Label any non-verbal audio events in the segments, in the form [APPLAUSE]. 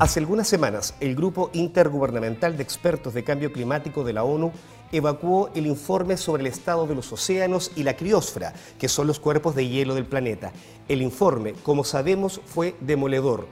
Hace algunas semanas, el Grupo Intergubernamental de Expertos de Cambio Climático de la ONU evacuó el informe sobre el estado de los océanos y la criósfera, que son los cuerpos de hielo del planeta. El informe, como sabemos, fue demoledor.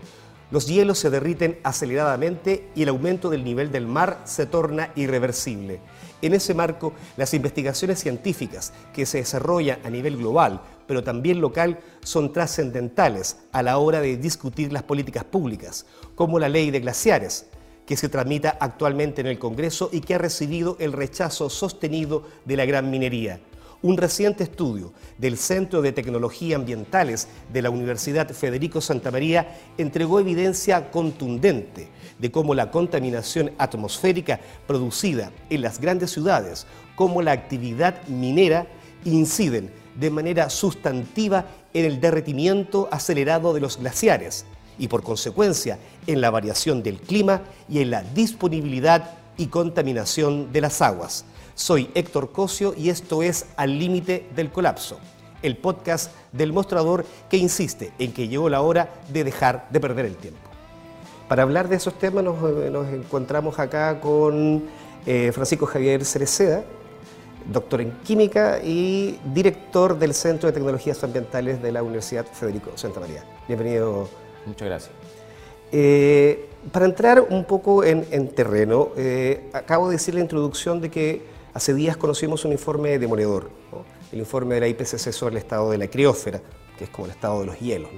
Los hielos se derriten aceleradamente y el aumento del nivel del mar se torna irreversible. En ese marco, las investigaciones científicas que se desarrollan a nivel global, pero también local, son trascendentales a la hora de discutir las políticas públicas, como la ley de glaciares, que se tramita actualmente en el Congreso y que ha recibido el rechazo sostenido de la gran minería. Un reciente estudio del Centro de Tecnología Ambientales de la Universidad Federico Santa María entregó evidencia contundente de cómo la contaminación atmosférica producida en las grandes ciudades, como la actividad minera, inciden de manera sustantiva en el derretimiento acelerado de los glaciares y por consecuencia en la variación del clima y en la disponibilidad y contaminación de las aguas. Soy Héctor Cosio y esto es Al Límite del Colapso, el podcast del mostrador que insiste en que llegó la hora de dejar de perder el tiempo. Para hablar de esos temas nos, encontramos acá con eh, Francisco Javier Cereceda, doctor en química y director del Centro de Tecnologías Ambientales de la Universidad Federico Santa María. Bienvenido. Muchas gracias. Eh, para entrar un poco en, terreno, eh, acabo de decir la introducción de que hace días conocimos un informe demoledor, el informe de la IPCC sobre el estado de la criósfera, que es como el estado de los hielos.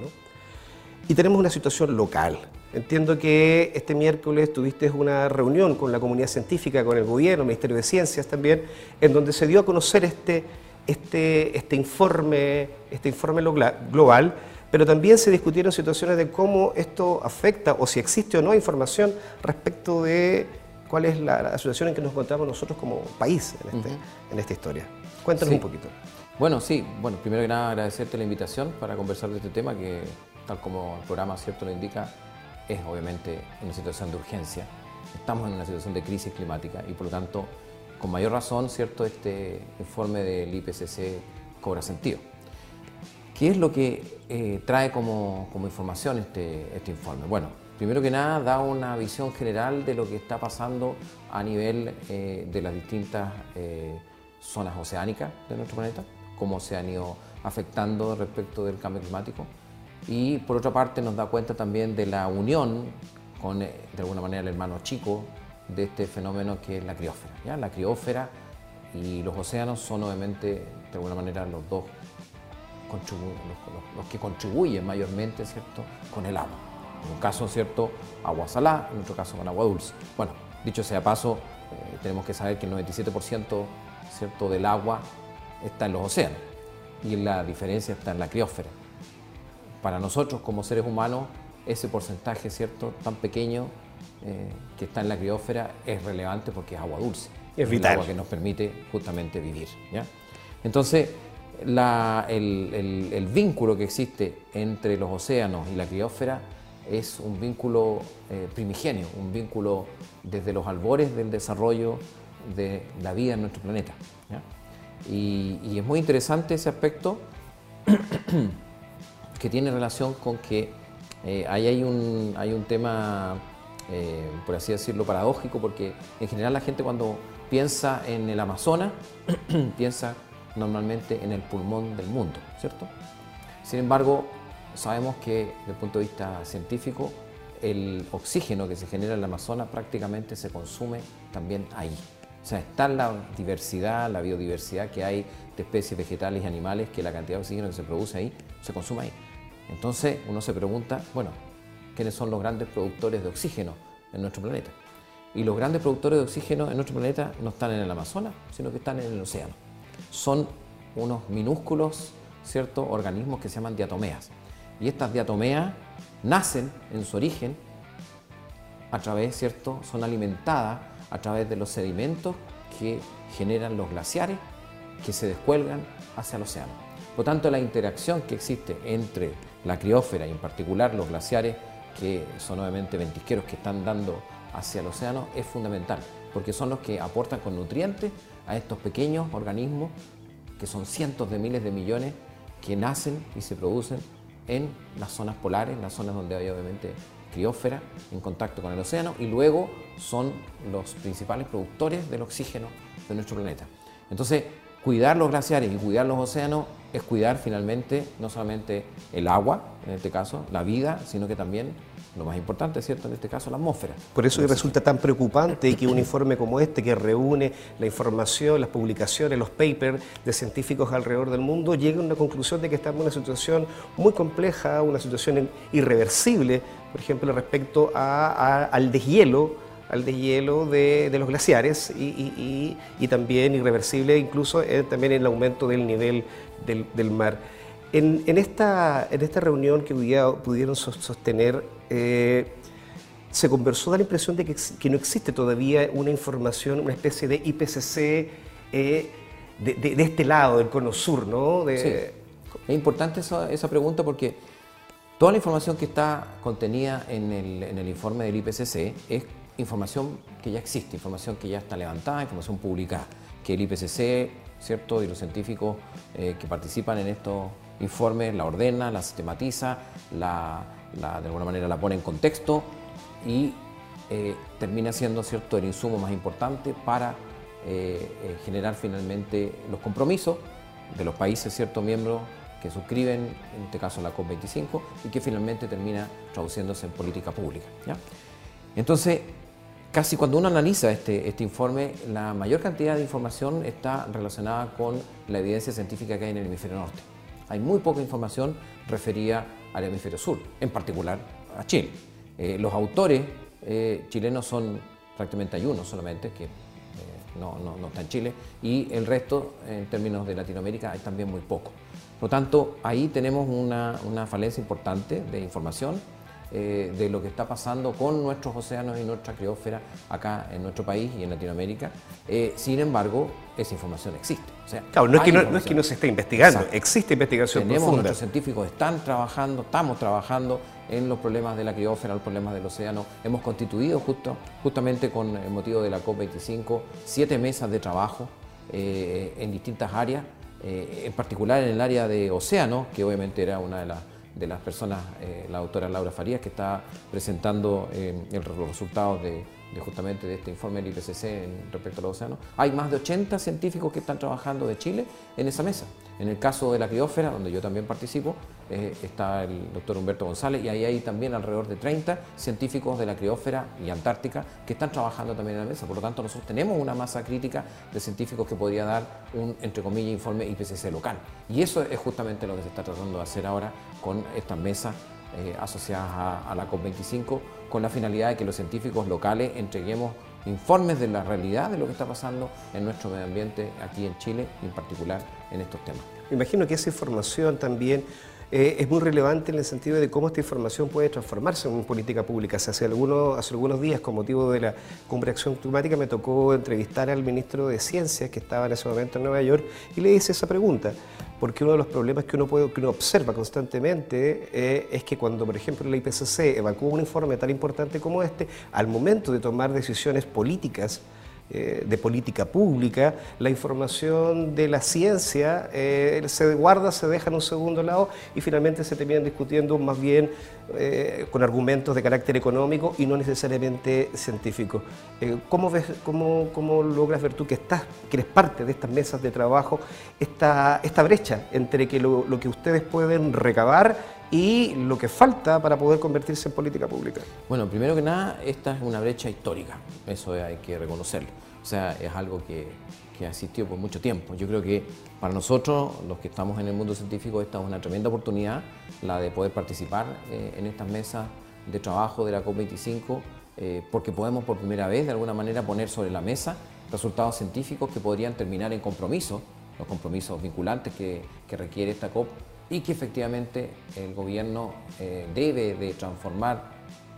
Y tenemos una situación local. Entiendo que este miércoles tuviste una reunión con la comunidad científica, con el gobierno, el Ministerio de Ciencias también, en donde se dio a conocer este, este, este informe, este informe global pero también se discutieron situaciones de cómo esto afecta o si existe o no información respecto de cuál es la, situación en que nos encontramos nosotros como país en, este, en esta historia. Cuéntanos un poquito. Bueno, sí, bueno, primero que nada agradecerte la invitación para conversar de este tema que, tal como el programa cierto lo indica, es obviamente una situación de urgencia. Estamos en una situación de crisis climática y por lo tanto, con mayor razón, cierto, este informe del IPCC cobra sentido. ¿Qué es lo que eh, trae como, información este, este, informe? Bueno, primero que nada da una visión general de lo que está pasando a nivel eh, de las distintas eh, zonas oceánicas de nuestro planeta, cómo se han ido afectando respecto del cambio climático. Y por otra parte nos da cuenta también de la unión con, de alguna manera, el hermano chico de este fenómeno que es la criósfera. ¿ya? La criósfera y los océanos son obviamente, de alguna manera, los dos los, que contribuyen mayormente ¿cierto? con el agua. En un caso, ¿cierto? agua salada, en otro caso con agua dulce. Bueno, dicho sea paso, eh, tenemos que saber que el 97% ¿cierto? del agua está en los océanos y la diferencia está en la criósfera. Para nosotros como seres humanos, ese porcentaje ¿cierto? tan pequeño eh, que está en la criósfera es relevante porque es agua dulce. Es vital. el agua que nos permite justamente vivir. ¿ya? Entonces, el, vínculo que existe entre los océanos y la criósfera es un vínculo eh, primigenio, un vínculo desde los albores del desarrollo de la vida en nuestro planeta. Y, es muy interesante ese aspecto [COUGHS] que tiene relación con que eh, ahí hay un, hay un tema, eh, por así decirlo, paradójico, porque en general la gente cuando piensa en el Amazonas, [CLEARS THROAT] piensa normalmente en el pulmón del mundo, ¿cierto? Sin embargo, sabemos que desde el punto de vista científico, el oxígeno que se genera en la Amazonas prácticamente se consume también ahí. O sea, está la diversidad, la biodiversidad que hay de especies vegetales y animales, que la cantidad de oxígeno que se produce ahí se consume ahí. Entonces uno se pregunta, bueno, ¿quiénes son los grandes productores de oxígeno en nuestro planeta? Y los grandes productores de oxígeno en nuestro planeta no están en el Amazonas, sino que están en el océano son unos minúsculos ¿cierto? organismos que se llaman diatomeas. Y estas diatomeas nacen en su origen a través, ¿cierto? Son alimentadas a través de los sedimentos que generan los glaciares que se descuelgan hacia el océano. Por tanto, la interacción que existe entre la criósfera y en particular los glaciares, que son obviamente ventisqueros que están dando hacia el océano, es fundamental, porque son los que aportan con nutrientes a estos pequeños organismos, que son cientos de miles de millones, que nacen y se producen en las zonas polares, en las zonas donde hay obviamente criósfera en contacto con el océano y luego son los principales productores del oxígeno de nuestro planeta. Entonces, cuidar los glaciares y cuidar los océanos es cuidar finalmente no solamente el agua, en este caso, la vida, sino que también lo más importante, ¿cierto? En este caso, la atmósfera. Por eso resulta tan preocupante que un informe como este, que reúne la información, las publicaciones, los papers de científicos alrededor del mundo, llegue a una conclusión de que estamos en una situación muy compleja, una situación irreversible, por ejemplo, respecto al deshielo al deshielo de, de los glaciares y, también irreversible incluso eh, también el aumento del nivel del, mar. En, esta, en esta reunión que pudieron sostener, eh, se conversó, da la impresión de que, no existe todavía una información, una especie de IPCC eh, de, este lado, del cono sur, ¿no? Sí. Es importante esa, esa pregunta porque toda la información que está contenida en el, en el informe del IPCC es información que ya existe, información que ya está levantada, información publicada, que el IPCC, ¿cierto? Y los científicos eh, que participan en estos informes la ordena, la sistematiza, la, de alguna manera la pone en contexto y eh, termina siendo, ¿cierto?, el insumo más importante para eh, generar finalmente los compromisos de los países, ¿cierto?, miembros que suscriben, en este caso la COP25, y que finalmente termina traduciéndose en política pública. ¿ya? Entonces, Casi cuando uno analiza este, este, informe, la mayor cantidad de información está relacionada con la evidencia científica que hay en el hemisferio norte. Hay muy poca información referida al hemisferio sur, en particular a Chile. Eh, los autores eh, chilenos son prácticamente hay uno solamente, que eh, no, no, está en Chile, y el resto, en términos de Latinoamérica, hay también muy poco. Por lo tanto, ahí tenemos una, una falencia importante de información eh, de lo que está pasando con nuestros océanos y nuestra criósfera acá en nuestro país y en Latinoamérica. Eh, sin embargo, esa información existe. claro, no es, que no, es, que no, se esté investigando, existe investigación Tenemos, profunda. Nuestros científicos están trabajando, estamos trabajando en los problemas de la criósfera, los problemas del océano. Hemos constituido justo, justamente con el motivo de la COP25 siete mesas de trabajo eh, en distintas áreas, en particular en el área de océano, que obviamente era una de las de las personas, eh, la doctora Laura Farías, que está presentando eh, los resultados de, justamente de este informe del IPCC en, respecto a los océanos. Hay más de 80 científicos que están trabajando de Chile en esa mesa. En el caso de la criósfera, donde yo también participo, eh, está el doctor Humberto González y ahí hay también alrededor de 30 científicos de la criósfera y Antártica que están trabajando también en la mesa. Por lo tanto, nosotros tenemos una masa crítica de científicos que podría dar un, entre comillas, informe IPCC local. Y eso es justamente lo que se está tratando de hacer ahora con estas mesas eh, asociadas a, la COP25, con la finalidad de que los científicos locales entreguemos informes de la realidad de lo que está pasando en nuestro medio ambiente aquí en Chile en particular en estos temas. Imagino que esa información también eh, es muy relevante en el sentido de cómo esta información puede transformarse en política pública. hace, algunos, hace algunos días, con motivo de la Cumbre de Acción Climática, me tocó entrevistar al ministro de Ciencias, que estaba en ese momento en Nueva York, y le hice esa pregunta. Porque uno de los problemas que uno, puede, que uno observa constantemente eh, es que cuando, por ejemplo, la IPCC evacúa un informe tan importante como este, al momento de tomar decisiones políticas, eh, de política pública, la información de la ciencia eh, se guarda, se deja en un segundo lado y finalmente se terminan discutiendo más bien eh, con argumentos de carácter económico y no necesariamente científico. ¿cómo, ves, cómo, cómo, logras ver tú que, estás, que eres parte de estas mesas de trabajo, esta, esta brecha entre que lo, lo que ustedes pueden recabar y lo que falta para poder convertirse en política pública? Bueno, primero que nada, esta es una brecha histórica, eso hay que reconocerlo. O sea, es algo que, que ha existido por mucho tiempo. Yo creo que para nosotros, los que estamos en el mundo científico, esta es una tremenda oportunidad, la de poder participar eh, en estas mesas de trabajo de la COP25, eh, porque podemos por primera vez, de alguna manera, poner sobre la mesa resultados científicos que podrían terminar en compromisos, los compromisos vinculantes que, que requiere esta COP y que efectivamente el gobierno eh, debe de transformar,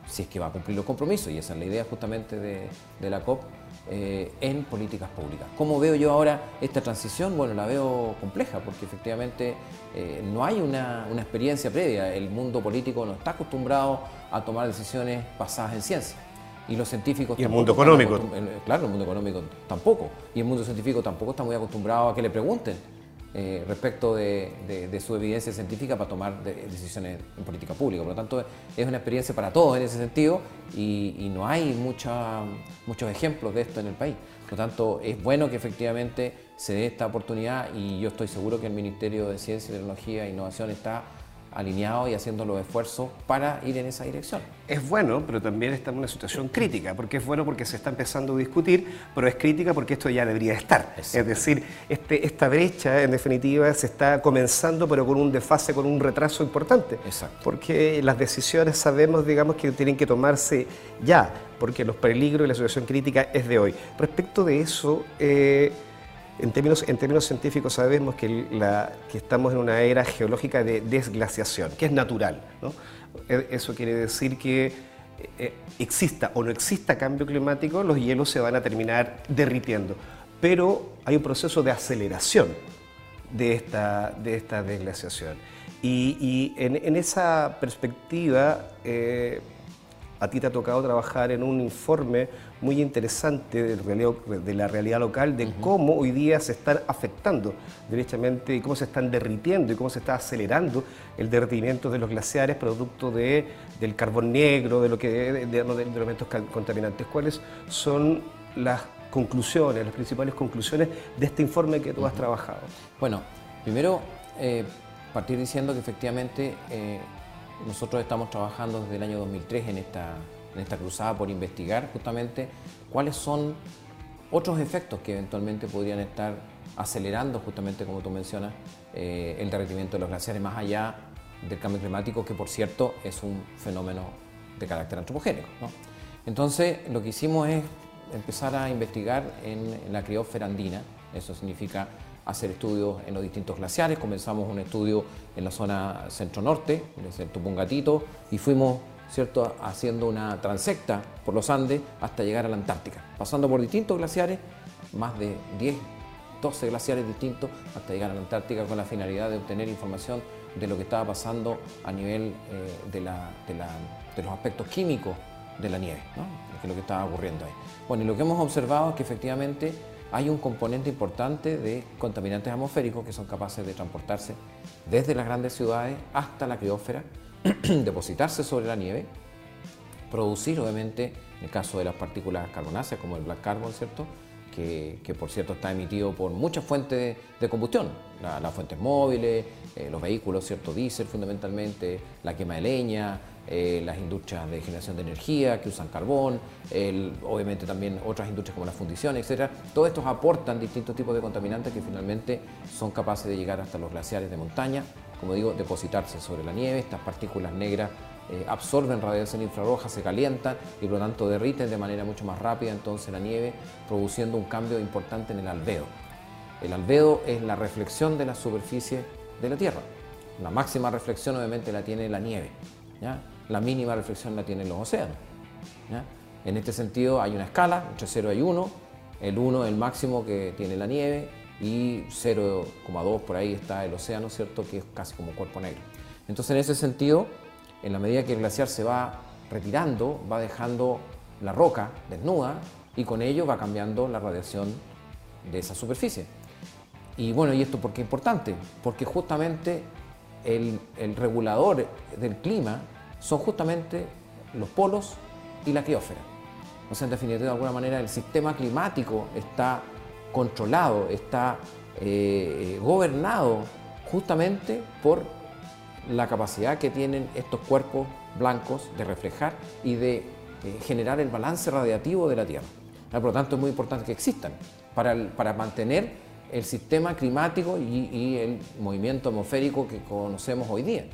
si es que va a cumplir los compromisos, y esa es la idea justamente de, la COP, eh, en políticas públicas. ¿Cómo veo yo ahora esta transición? Bueno, la veo compleja porque efectivamente eh, no hay una, experiencia previa. El mundo político no está acostumbrado a tomar decisiones basadas en ciencia. Y los científicos... Y el mundo económico. Claro, el mundo económico tampoco. Y el mundo científico tampoco está muy acostumbrado a que le pregunten eh, respecto de, su evidencia científica para tomar decisiones en política pública. Por lo tanto, es una experiencia para todos en ese sentido y, no hay muchos ejemplos de esto en el país. Por lo tanto, es bueno que efectivamente se dé esta oportunidad y yo estoy seguro que el Ministerio de Ciencia, Tecnología e Innovación está alineado y haciendo los esfuerzos para ir en esa dirección. Es bueno, pero también está en una situación crítica, porque es bueno porque se está empezando a discutir, pero es crítica porque esto ya debería estar. Es decir, este, esta brecha, en definitiva, se está comenzando, pero con un desfase, con un retraso importante. Exacto. Porque las decisiones sabemos, digamos, que tienen que tomarse ya, porque los peligros y la situación crítica es de hoy. Respecto de eso, eh, en términos, en términos científicos sabemos que, la, que, estamos en una era geológica de desglaciación, que es natural. E, eso quiere decir que eh, exista o no exista cambio climático, los hielos se van a terminar derritiendo. Pero hay un proceso de aceleración de esta, de esta desglaciación. Y, en, esa perspectiva, eh, a ti te ha tocado trabajar en un informe muy interesante de la realidad local, de cómo hoy día se están afectando derechamente y cómo se están derritiendo y cómo se está acelerando el derretimiento de los glaciares producto de, del carbón negro, de, lo que, de, elementos contaminantes. ¿Cuáles son las conclusiones, las principales conclusiones de este informe que tú has trabajado? Bueno, primero eh, partir diciendo que efectivamente eh, nosotros estamos trabajando desde el año 2003 en esta, en esta cruzada por investigar justamente cuáles son otros efectos que eventualmente podrían estar acelerando justamente, como tú mencionas, eh, el derretimiento de los glaciares más allá del cambio climático, que por cierto es un fenómeno de carácter antropogénico. Entonces, lo que hicimos es empezar a investigar en la criósfera andina, eso significa hacer estudios en los distintos glaciares. Comenzamos un estudio en la zona centro-norte, desde el Tupungatito, y fuimos ¿cierto? haciendo una transecta por los Andes hasta llegar a la Antártica, pasando por distintos glaciares, más de 10, 12 glaciares distintos, hasta llegar a la Antártica con la finalidad de obtener información de lo que estaba pasando a nivel eh, de, los aspectos químicos de la nieve, ¿no? que lo que estaba ocurriendo ahí. Bueno, y lo que hemos observado es que efectivamente hay un componente importante de contaminantes atmosféricos que son capaces de transportarse desde las grandes ciudades hasta la criósfera, [CLEARS THROAT] depositarse sobre la nieve, producir obviamente, en el caso de las partículas carbonáceas como el black carbon, ¿cierto? Que, por cierto está emitido por muchas fuentes de, combustión, las fuentes móviles, eh, los vehículos, ¿cierto? Diésel fundamentalmente, la quema de leña, eh, las industrias de generación de energía que usan carbón, obviamente también otras industrias como las fundiciones, etc. Todos estos aportan distintos tipos de contaminantes que finalmente son capaces de llegar hasta los glaciares de montaña, como digo, depositarse sobre la nieve, estas partículas negras eh, absorben radiación infrarroja, se calientan y por lo tanto derriten de manera mucho más rápida entonces la nieve, produciendo un cambio importante en el albedo. El albedo es la reflexión de la superficie de la Tierra. La máxima reflexión obviamente la tiene la nieve. ¿ya? la mínima reflexión la tienen los océanos. En este sentido hay una escala, entre 0 y 1, el 1 es el máximo que tiene la nieve y 0,2 por ahí está el océano, ¿cierto? Que es casi como cuerpo negro. Entonces en ese sentido, en la medida que el glaciar se va retirando, va dejando la roca desnuda y con ello va cambiando la radiación de esa superficie. Y bueno, ¿y esto por qué es importante? Porque justamente el, el regulador del clima son justamente los polos y la criósfera. O sea, en definitiva, de alguna manera, el sistema climático está controlado, está eh, gobernado justamente por la capacidad que tienen estos cuerpos blancos de reflejar y de eh, generar el balance radiativo de la Tierra. Por lo tanto, es muy importante que existan para, para mantener el sistema climático y, y el movimiento atmosférico que conocemos hoy día.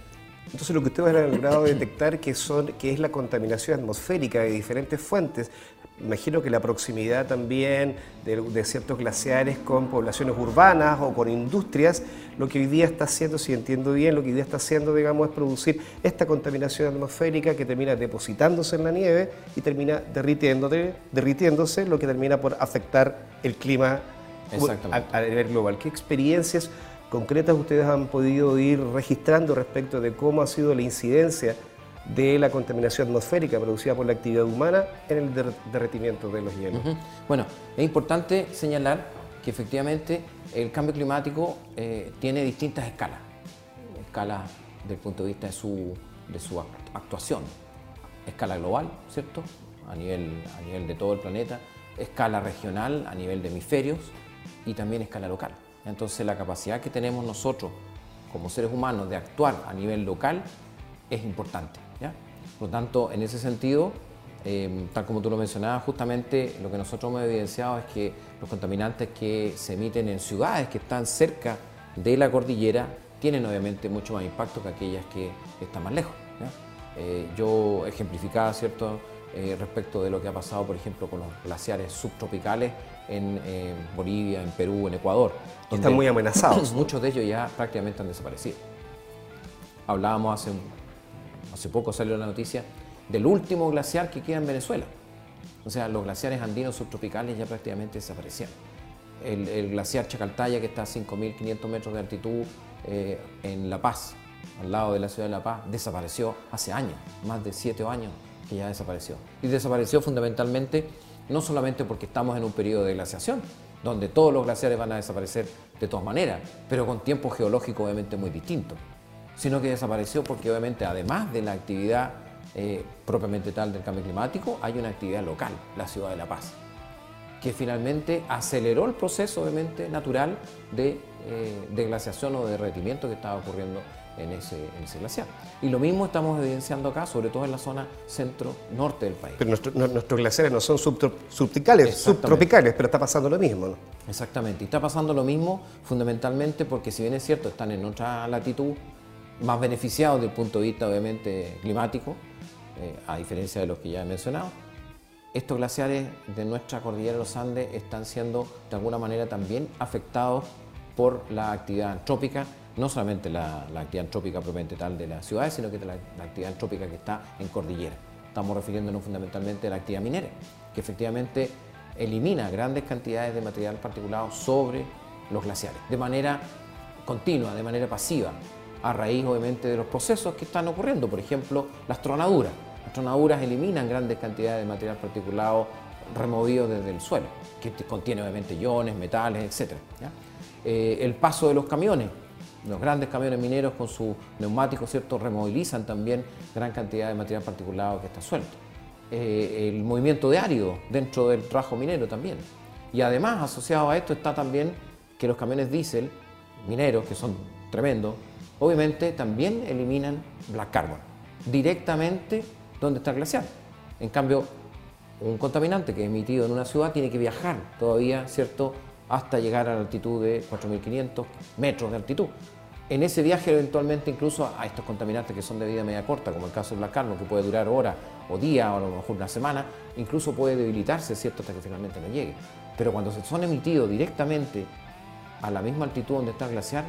Entonces lo que ustedes han logrado detectar que, son, que es la contaminación atmosférica de diferentes fuentes. Imagino que la proximidad también de, ciertos glaciares con poblaciones urbanas o con industrias, lo que hoy día está haciendo, si entiendo bien, lo que hoy día está haciendo, digamos, es producir esta contaminación atmosférica que termina depositándose en la nieve y termina derritiéndose, lo que termina por afectar el clima a, a nivel global. ¿Qué experiencias concretas ustedes han podido ir registrando respecto de cómo ha sido la incidencia de la contaminación atmosférica producida por la actividad humana en el derretimiento de los hielos. Bueno, es importante señalar que efectivamente el cambio climático eh, tiene distintas escalas. Escalas desde el punto de vista de su, de su actuación. Escala global, ¿cierto? A nivel, a nivel de todo el planeta. Escala regional, a nivel de hemisferios. Y también escala local. Entonces la capacidad que tenemos nosotros como seres humanos de actuar a nivel local es importante. ¿Ya? Por lo tanto, en ese sentido, Em, tal como tú lo mencionabas, justamente lo que nosotros hemos evidenciado es que los contaminantes que se emiten en ciudades que están cerca de la cordillera tienen obviamente mucho más impacto que aquellas que están más lejos. Eh, yo ejemplificaba ¿cierto? Eh, respecto de lo que ha pasado, por ejemplo, con los glaciares subtropicales en Bolivia, en Perú, en Ecuador. Están muy amenazados. [CLEARS THROAT] Muchos de ellos ya prácticamente han desaparecido. Hablábamos hace, hace poco, salió la noticia del último glaciar que queda en Venezuela. O sea, los glaciares andinos subtropicales ya prácticamente desaparecieron. El, glaciar Chacaltaya, que está a 5.500 metros de altitud eh, en La Paz, al lado de la ciudad de La Paz, desapareció hace años, más de 7 años que ya desapareció. Y desapareció fundamentalmente no solamente porque estamos en un periodo de glaciación, donde todos los glaciares van a desaparecer de todas maneras, pero con tiempo geológico obviamente muy distinto, sino que desapareció porque obviamente además de la actividad eh, propiamente tal del cambio climático, hay una actividad local, la ciudad de La Paz, que finalmente aceleró el proceso obviamente natural de, eh, glaciación o de derretimiento que estaba ocurriendo en ese, glaciar. Y lo mismo estamos evidenciando acá, sobre todo en la zona centro-norte del país. Pero nuestros glaciares no son subtropicales, subtropicales, pero está pasando lo mismo, ¿no? Exactamente, y está pasando lo mismo fundamentalmente porque si bien es cierto, están en otra latitud, más beneficiados desde el punto de vista obviamente climático, eh, a diferencia de los que ya he mencionado. Estos glaciares de nuestra cordillera de los Andes están siendo de alguna manera también afectados por la actividad antrópica, no solamente la, actividad antrópica propiamente tal de las ciudades, sino que la, la actividad antrópica que está en cordillera. Estamos refiriéndonos fundamentalmente a la actividad minera, que efectivamente elimina grandes cantidades de material particulado sobre los glaciares, de manera continua, de manera pasiva, a raíz obviamente de los procesos que están ocurriendo, por ejemplo, las tronaduras. Las tronaduras eliminan grandes cantidades de material particulado removido desde el suelo, que contiene obviamente iones, metales, etc. Eh, el paso de los camiones, los grandes camiones mineros con sus neumáticos, ¿cierto? removilizan también gran cantidad de material particulado que está suelto. Eh, el movimiento de árido dentro del trabajo minero también. Y además, asociado a esto está también que los camiones diésel mineros, que son tremendos, obviamente también eliminan black carbon directamente donde está el glaciar. En cambio, un contaminante que es emitido en una ciudad tiene que viajar todavía, ¿cierto?, hasta llegar a la altitud de 4.500 metros de altitud. En ese viaje eventualmente incluso a estos contaminantes que son de vida media corta, como el caso del black carbon, que puede durar horas o días o a lo mejor una semana, incluso puede debilitarse, ¿cierto?, hasta que finalmente no llegue. Pero cuando son emitidos directamente a la misma altitud donde está el glaciar,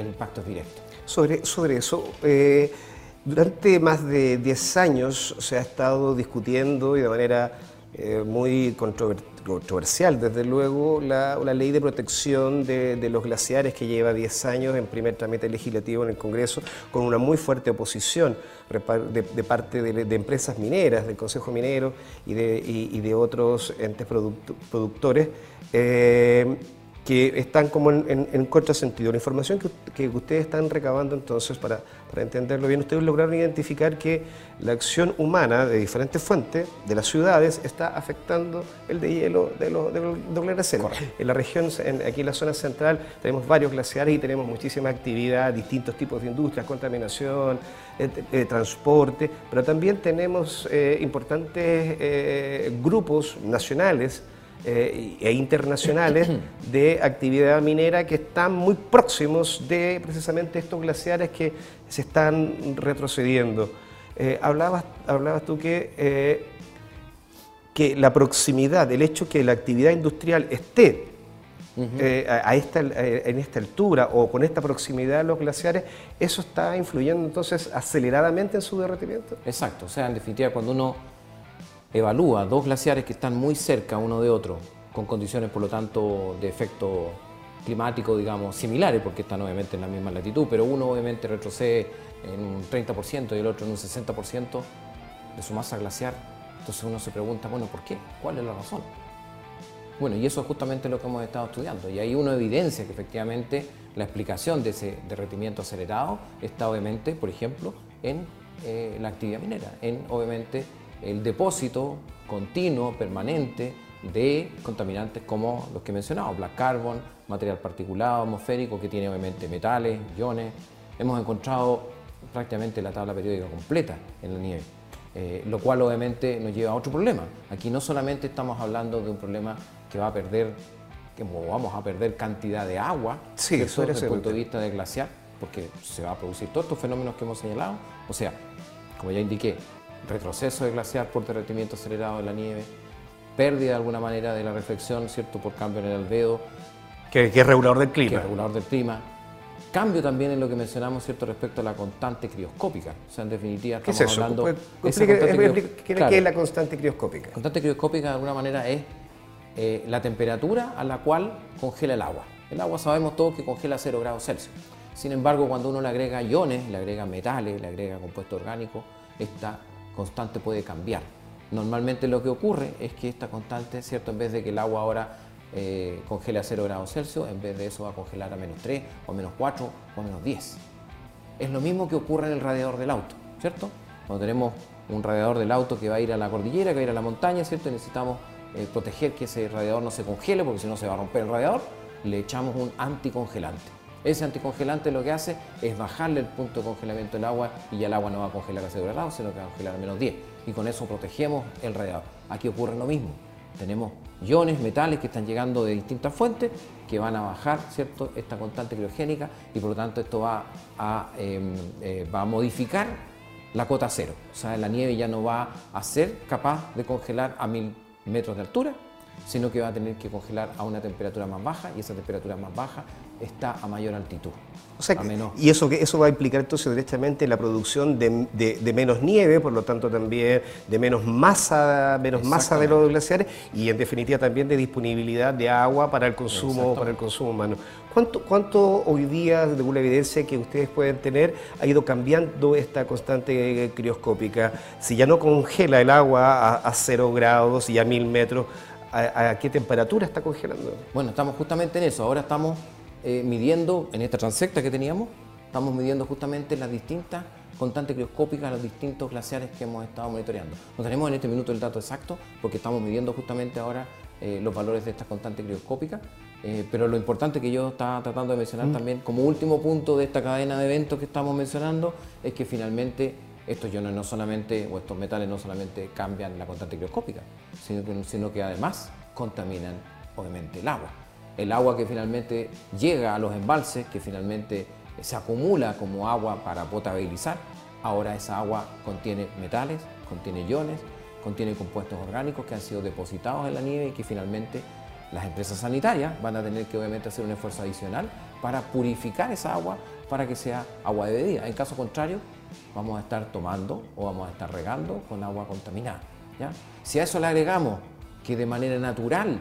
el impacto directo. Sobre, sobre eso, eh, durante más de 10 años se ha estado discutiendo y de manera eh, muy controversial, desde luego, la, ley de protección de, los glaciares que lleva 10 años en primer trámite legislativo en el Congreso, con una muy fuerte oposición de, parte de, empresas mineras, del Consejo Minero y de, de otros entes productores. Eh, que están como en, en, contrasentido. La información que, ustedes están recabando entonces, para, para, entenderlo bien, ustedes lograron identificar que la acción humana de diferentes fuentes de las ciudades está afectando el de hielo de los, de glaciares. En la región, aquí en la zona central, tenemos varios glaciares y tenemos muchísima actividad, distintos tipos de industrias, contaminación, eh, eh, transporte, pero también tenemos eh, importantes grupos nacionales eh, e internacionales [CLEARS THROAT] de actividad minera que están muy próximos de precisamente estos glaciares que se están retrocediendo. Eh, hablabas, hablabas tú que, eh, que la proximidad, el hecho que la actividad industrial esté a, esta, en esta altura o con esta proximidad a los glaciares, ¿eso está influyendo entonces aceleradamente en su derretimiento? Exacto, o sea, en definitiva, cuando uno evalúa dos glaciares que están muy cerca uno de otro, con condiciones por lo tanto de efecto climático, digamos, similares, porque están obviamente en la misma latitud, pero uno obviamente retrocede en un 30% y el otro en un 60% de su masa glaciar. Entonces uno se pregunta, bueno, ¿por qué? ¿Cuál es la razón? Bueno, y eso es justamente lo que hemos estado estudiando. Y hay una evidencia que efectivamente la explicación de ese derretimiento acelerado está obviamente, por ejemplo, en eh, la actividad minera, en obviamente el depósito continuo, permanente de contaminantes como los que he mencionado, black carbon, material particulado, atmosférico, que tiene obviamente metales, iones. Hemos encontrado prácticamente la tabla periódica completa en la nieve, eh, lo cual obviamente nos lleva a otro problema. Aquí no solamente estamos hablando de un problema que va a perder, que vamos a perder cantidad de agua, sí, desde el punto de vista de glaciar, porque se va a producir todos estos fenómenos que hemos señalado, o sea, como ya indiqué, retroceso de glaciar por derretimiento acelerado de la nieve, pérdida de alguna manera de la reflexión, ¿cierto?, por cambio en el albedo. Que, es regulador del clima. Que es regulador del clima. Cambio también en lo que mencionamos, ¿cierto?, respecto a la constante crioscópica. O sea, en definitiva, estamos ¿Qué es eso? hablando... ¿Qué es la constante crioscópica? Constante crioscópica, de alguna manera, es eh, la temperatura a la cual congela el agua. El agua sabemos todos que congela a 0 grados Celsius. Sin embargo, cuando uno le agrega iones, le agrega metales, le agrega compuestos orgánicos, esta constante puede cambiar. Normalmente lo que ocurre es que esta constante, ¿cierto? En vez de que el agua ahora eh, congele a 0 grados Celsius, en vez de eso va a congelar a menos 3 o menos 4 o menos 10. Es lo mismo que ocurre en el radiador del auto, ¿cierto? Cuando tenemos un radiador del auto que va a ir a la cordillera, que va a ir a la montaña, ¿cierto? necesitamos eh, proteger que ese radiador no se congele porque si no se va a romper el radiador, le echamos un anticongelante. Ese anticongelante lo que hace es bajarle el punto de congelamiento del agua y ya el agua no va a congelar a 0 grados, sino que va a congelar a menos 10. Y con eso protegemos el radiador. Aquí ocurre lo mismo. Tenemos iones, metales que están llegando de distintas fuentes que van a bajar ¿cierto? esta constante criogénica y por lo tanto esto va a, em, eh, va a modificar la cota cero. O sea, la nieve ya no va a ser capaz de congelar a mil metros de altura, sino que va a tener que congelar a una temperatura más baja y esa temperatura más baja está a mayor altitud. y eso, eso va a implicar entonces directamente la producción de, menos nieve, por lo tanto también de menos masa, menos masa de los glaciares y en definitiva también de disponibilidad de agua para el consumo, para el consumo humano. ¿Cuánto, ¿Cuánto hoy día, según la evidencia que ustedes pueden tener, ha ido cambiando esta constante crioscópica? Si ya no congela el agua a, cero grados y a mil metros, ¿a, qué temperatura está congelando? Bueno, estamos justamente en eso. Ahora estamos eh, midiendo, en esta transecta que teníamos, estamos midiendo justamente las distintas constantes crioscópicas, los distintos glaciares que hemos estado monitoreando. No tenemos en este minuto el dato exacto porque estamos midiendo justamente ahora eh, los valores de estas constantes crioscópicas, eh, pero lo importante que yo estaba tratando de mencionar mm. también como último punto de esta cadena de eventos que estamos mencionando es que finalmente estos iones no solamente, o estos metales no solamente cambian la constante crioscópica, sino que, sino que además contaminan obviamente el agua. El agua que finalmente llega a los embalses, que finalmente se acumula como agua para potabilizar, ahora esa agua contiene metales, contiene iones, contiene compuestos orgánicos que han sido depositados en la nieve y que finalmente las empresas sanitarias van a tener que obviamente hacer un esfuerzo adicional para purificar esa agua para que sea agua de bebida. En caso contrario, vamos a estar tomando o vamos a estar regando con agua contaminada. ¿ya? Si a eso le agregamos que de manera natural,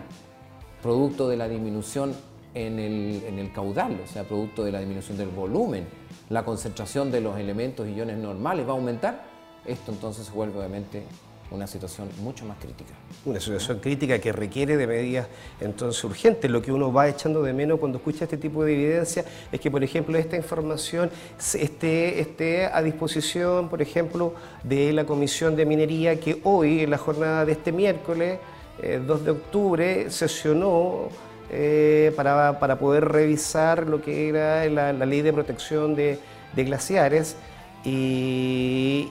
producto de la disminución en el, en el caudal, o sea, producto de la disminución del volumen, la concentración de los elementos y iones normales va a aumentar, esto entonces se vuelve obviamente una situación mucho más crítica. Una situación crítica que requiere de medidas entonces urgentes. Lo que uno va echando de menos cuando escucha este tipo de evidencia es que, por ejemplo, esta información esté, esté a disposición, por ejemplo, de la Comisión de Minería que hoy, en la jornada de este miércoles, 2 eh, de octubre, sesionó eh, para, para, poder revisar lo que era la, ley de protección de, glaciares y,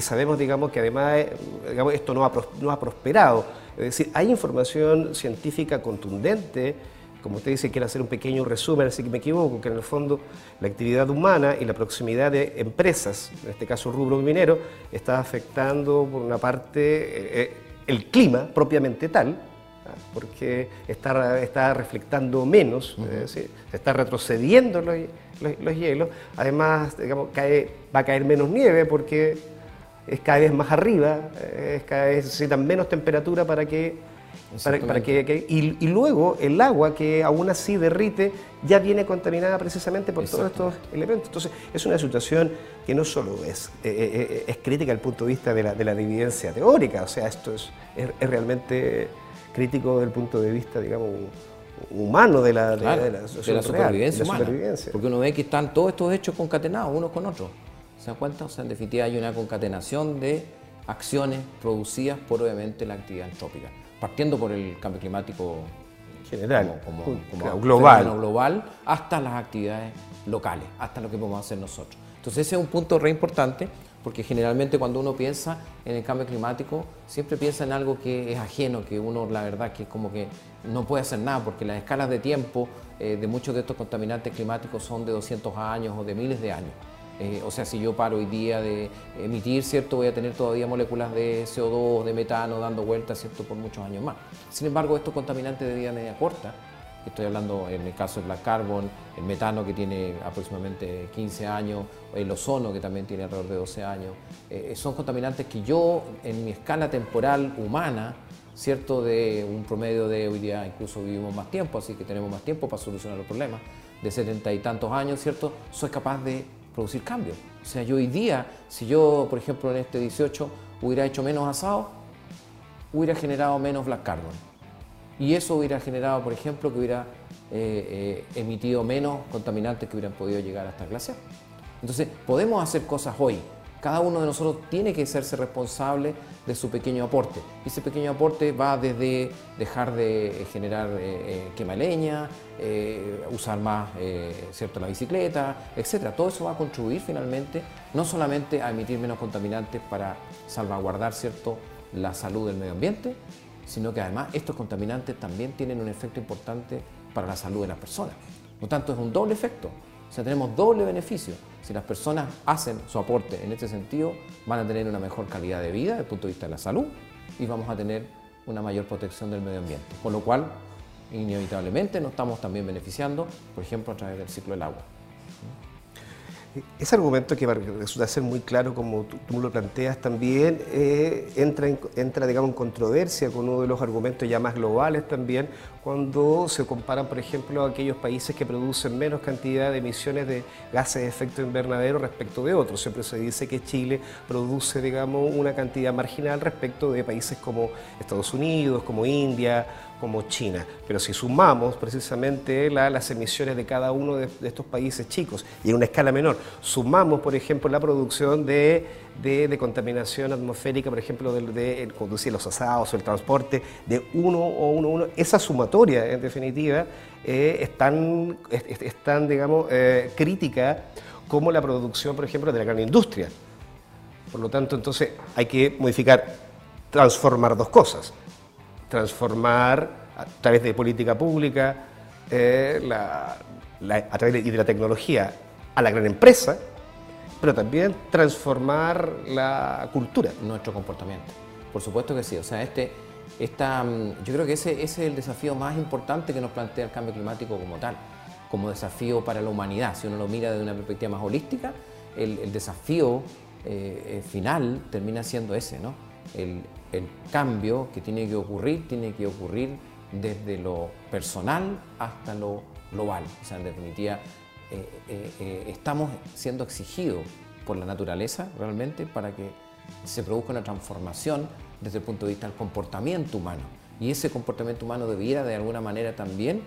sabemos, digamos, que además digamos, esto no ha, prosperado. Es decir, hay información científica contundente, como usted dice, quiere hacer un pequeño resumen, así que me equivoco, que en el fondo la actividad humana y la proximidad de empresas, en este caso rubro minero, está afectando por una parte eh, eh, el clima propiamente tal, porque está, está reflectando menos, se está retrocediendo los, los, hielos. Además, digamos, cae, va a caer menos nieve porque es cada vez más arriba, es cada vez necesitan menos temperatura para que... Para, que, y, luego el agua que aún así derrite ya viene contaminada precisamente por todos estos elementos. Entonces es una situación que no solo es, eh, eh, eh, es crítica desde el punto de vista de la, de la evidencia teórica, o sea, esto es, es realmente crítico desde el punto de vista, digamos, humano de la, de, la, supervivencia, Porque uno ve que están todos estos hechos concatenados unos con otros. ¿Se dan cuenta? O sea, en definitiva hay una concatenación de acciones producidas por obviamente la actividad antrópica, partiendo por el cambio climático general, como, global. global, hasta las actividades locales, hasta lo que podemos hacer nosotros. Entonces ese es un punto re importante porque generalmente cuando uno piensa en el cambio climático, siempre piensa en algo que es ajeno, que uno la verdad que es como que no puede hacer nada, porque las escalas de tiempo eh, de muchos de estos contaminantes climáticos son de 200 años o de miles de años. Eh, o sea, si yo paro hoy día de emitir, ¿cierto? Voy a tener todavía moléculas de CO2, de metano dando vueltas, ¿cierto? Por muchos años más. Sin embargo, estos contaminantes de vida media corta, estoy hablando en el caso del black carbon, el metano que tiene aproximadamente 15 años, el ozono que también tiene alrededor de 12 años, eh, son contaminantes que yo en mi escala temporal humana, ¿cierto? De un promedio de hoy día incluso vivimos más tiempo, así que tenemos más tiempo para solucionar los problemas, de setenta y tantos años, ¿cierto? Soy capaz de producir cambios. O sea, yo hoy día, si yo, por ejemplo, en este 18 hubiera hecho menos asado, hubiera generado menos black carbon. Y eso hubiera generado, por ejemplo, que hubiera eh, eh, emitido menos contaminantes que hubieran podido llegar hasta glaciar. Entonces, podemos hacer cosas hoy. Cada uno de nosotros tiene que serse responsable de su pequeño aporte. Y ese pequeño aporte va desde dejar de generar eh, quema leña, eh, usar más eh, ¿cierto? la bicicleta, etc. Todo eso va a contribuir finalmente no solamente a emitir menos contaminantes para salvaguardar ¿cierto? la salud del medio ambiente, sino que además estos contaminantes también tienen un efecto importante para la salud de las personas. Por lo tanto, es un doble efecto. O sea, tenemos doble beneficio. Si las personas hacen su aporte en este sentido, van a tener una mejor calidad de vida desde el punto de vista de la salud y vamos a tener una mayor protección del medio ambiente. Con lo cual, inevitablemente nos estamos también beneficiando, por ejemplo, a través del ciclo del agua. Ese argumento que resulta ser muy claro como tú, lo planteas también eh, entra, en, entra digamos, en controversia con uno de los argumentos ya más globales también cuando se comparan por ejemplo aquellos países que producen menos cantidad de emisiones de gases de efecto invernadero respecto de otros. Siempre se dice que Chile produce digamos, una cantidad marginal respecto de países como Estados Unidos, como India como China. Pero si sumamos precisamente las emisiones de cada uno de, estos países chicos y en una escala menor, sumamos, por ejemplo, la producción de, contaminación atmosférica, por ejemplo, de, conducir los asados o el transporte, de uno o uno, uno, esa sumatoria, en definitiva, eh, es, tan, digamos, eh, crítica como la producción, por ejemplo, de la gran industria. Por lo tanto, entonces hay que modificar, transformar dos cosas transformar a través de política pública, eh, a través de, la tecnología a la gran empresa, pero también transformar la cultura. Nuestro comportamiento. Por supuesto que sí. O sea, este, esta, mm, yo creo que ese, es el desafío más importante que nos plantea el cambio climático como tal, como desafío para la humanidad. Si uno lo mira desde una perspectiva más holística, el, desafío eh, eh, final termina siendo ese, ¿no? El cambio que tiene que ocurrir tiene que ocurrir desde lo personal hasta lo global. O sea, en definitiva, eh, eh, eh, estamos siendo exigidos por la naturaleza realmente para que se produzca una transformación desde el punto de vista del comportamiento humano. Y ese comportamiento humano debiera de alguna manera también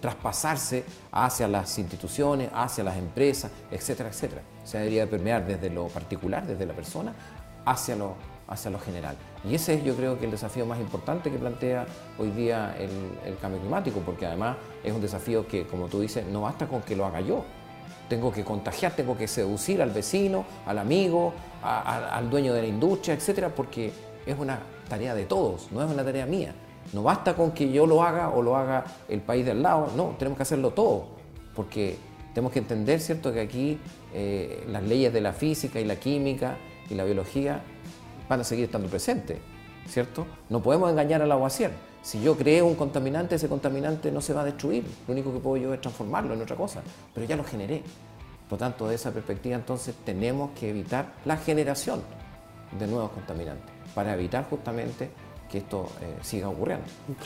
traspasarse hacia las instituciones, hacia las empresas, etcétera, etcétera. O sea, debería permear desde lo particular, desde la persona, hacia lo hacia lo general. Y ese es yo creo que el desafío más importante que plantea hoy día el, cambio climático, porque además es un desafío que, como tú dices, no basta con que lo haga yo. Tengo que contagiar, tengo que seducir al vecino, al amigo, al dueño de la industria, etcétera, porque es una tarea de todos, no es una tarea mía. No basta con que yo lo haga o lo haga el país del lado, no, tenemos que hacerlo todo, porque tenemos que entender, ¿cierto?, que aquí eh, las leyes de la física y la química y la biología van a seguir estando presentes, ¿cierto? No podemos engañar al aguacier. Si yo creo un contaminante, ese contaminante no se va a destruir. Lo único que puedo yo es transformarlo en otra cosa, pero ya lo generé. Por tanto, de esa perspectiva, entonces tenemos que evitar la generación de nuevos contaminantes para evitar justamente que esto eh, siga ocurriendo.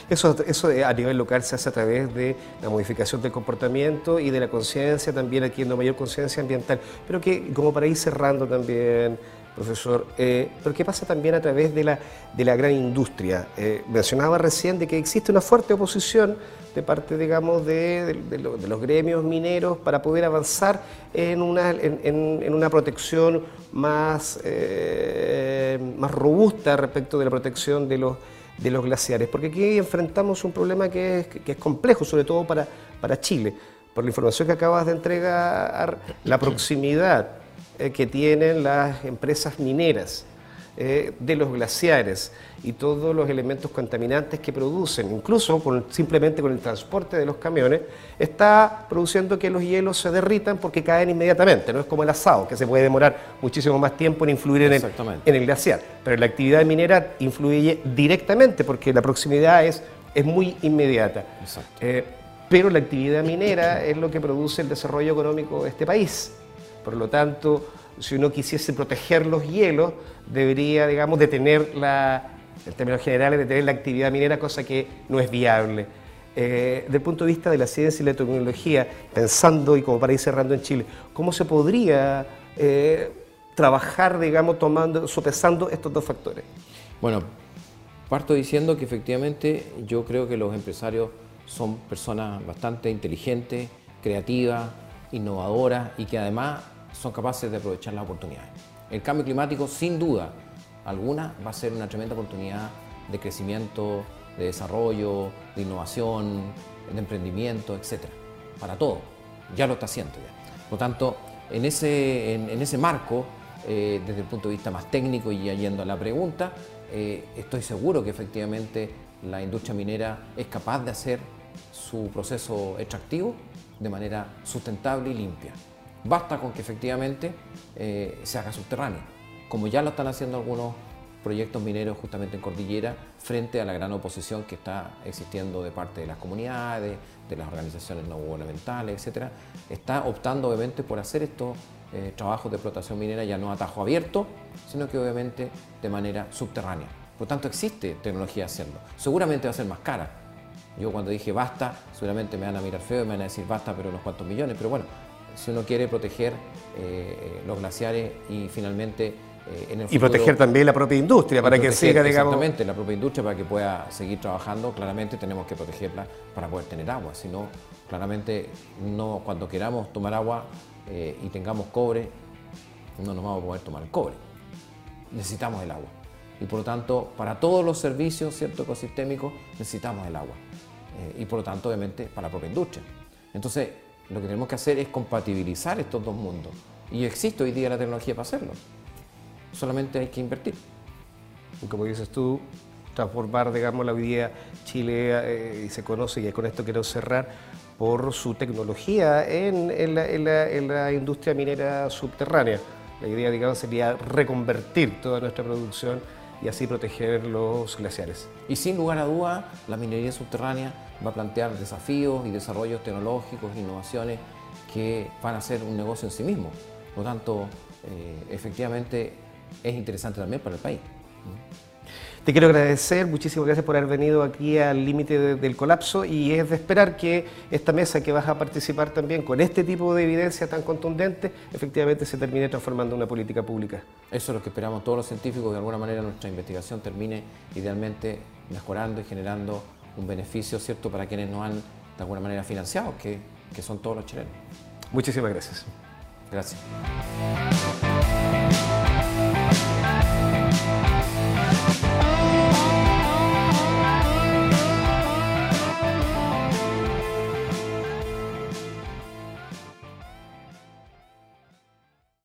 Eso, eso a nivel local se hace a través de la modificación del comportamiento y de la conciencia, también adquiriendo mayor conciencia ambiental. Pero que, como para ir cerrando también, profesor. Eh, pero ¿qué pasa también a través de la, de la gran industria? Eh, mencionaba recién de que existe una fuerte oposición de parte, digamos, de, los gremios mineros para poder avanzar en una, en, una protección más, eh, más robusta respecto de la protección de los, de los glaciares. Porque aquí enfrentamos un problema que es, que es complejo, sobre todo para, para Chile. Por la información que acabas de entregar, la proximidad que tienen las empresas mineras eh, de los glaciares y todos los elementos contaminantes que producen, incluso simplemente con el transporte de los camiones, está produciendo que los hielos se derritan porque caen inmediatamente, no es como el asado, que se puede demorar muchísimo más tiempo en influir en el, en el glaciar, pero la actividad minera influye directamente porque la proximidad es, es muy inmediata. Eh, pero la actividad minera es lo que produce el desarrollo económico de este país. Por lo tanto, si uno quisiese proteger los hielos, debería, digamos, detener la, en términos generales, detener la actividad minera, cosa que no es viable. Eh, desde el punto de vista de la ciencia y la tecnología, pensando y como para ir cerrando en Chile, ¿cómo se podría eh, trabajar, digamos, tomando, sopesando estos dos factores? Bueno, parto diciendo que efectivamente yo creo que los empresarios son personas bastante inteligentes, creativas, innovadoras y que además son capaces de aprovechar las oportunidades. El cambio climático, sin duda alguna, va a ser una tremenda oportunidad de crecimiento, de desarrollo, de innovación, de emprendimiento, etc. Para todo. Ya lo está haciendo ya. Por lo tanto, en ese, en, ese marco, eh, desde el punto de vista más técnico y yendo a la pregunta, eh, estoy seguro que efectivamente la industria minera es capaz de hacer su proceso extractivo de manera sustentable y limpia. Basta con que efectivamente eh, se haga subterráneo, como ya lo están haciendo algunos proyectos mineros justamente en Cordillera, frente a la gran oposición que está existiendo de parte de las comunidades, de las organizaciones no gubernamentales, etc. Está optando obviamente por hacer estos eh, trabajos de explotación minera ya no a tajo abierto, sino que obviamente de manera subterránea. Por tanto, existe tecnología hacerlo. Seguramente va a ser más cara. Yo cuando dije basta, seguramente me van a mirar feo y me van a decir basta, pero unos cuantos millones. Pero bueno, si uno quiere proteger eh, los glaciares y finalmente eh, en el futuro, Y proteger también la propia industria para que siga, digamos... Exactamente, la propia industria para que pueda seguir trabajando, claramente tenemos que protegerla para poder tener agua, si no, claramente no, cuando queramos tomar agua eh, y tengamos cobre, no nos vamos a poder tomar el cobre. Necesitamos el agua. Y por lo tanto, para todos los servicios cierto, ecosistémicos necesitamos el agua. Y por lo tanto, obviamente, para la propia industria. Entonces, lo que tenemos que hacer es compatibilizar estos dos mundos. Y existe hoy día la tecnología para hacerlo. Solamente hay que invertir. Y como dices tú, transformar, digamos, la hoy día Chile, eh, se conoce, y con esto quiero cerrar, por su tecnología en, en, la, en, la, industria minera subterránea. La idea, digamos, sería reconvertir toda nuestra producción y así proteger los glaciares. Y sin lugar a duda, la minería subterránea va a plantear desafíos y desarrollos tecnológicos, innovaciones que van a ser un negocio en sí mismo. Por lo tanto, eh, efectivamente es interesante también para el país. Te quiero agradecer, muchísimas gracias por haber venido aquí al límite del colapso y es de esperar que esta mesa que vas a participar también con este tipo de evidencia tan contundente, efectivamente se termine transformando en una política pública. Eso es lo que esperamos todos los científicos, de alguna manera nuestra investigación termine idealmente mejorando y generando un beneficio cierto para quienes nos han de alguna manera financiado, que, que son todos los chilenos. Muchísimas gracias. Gracias.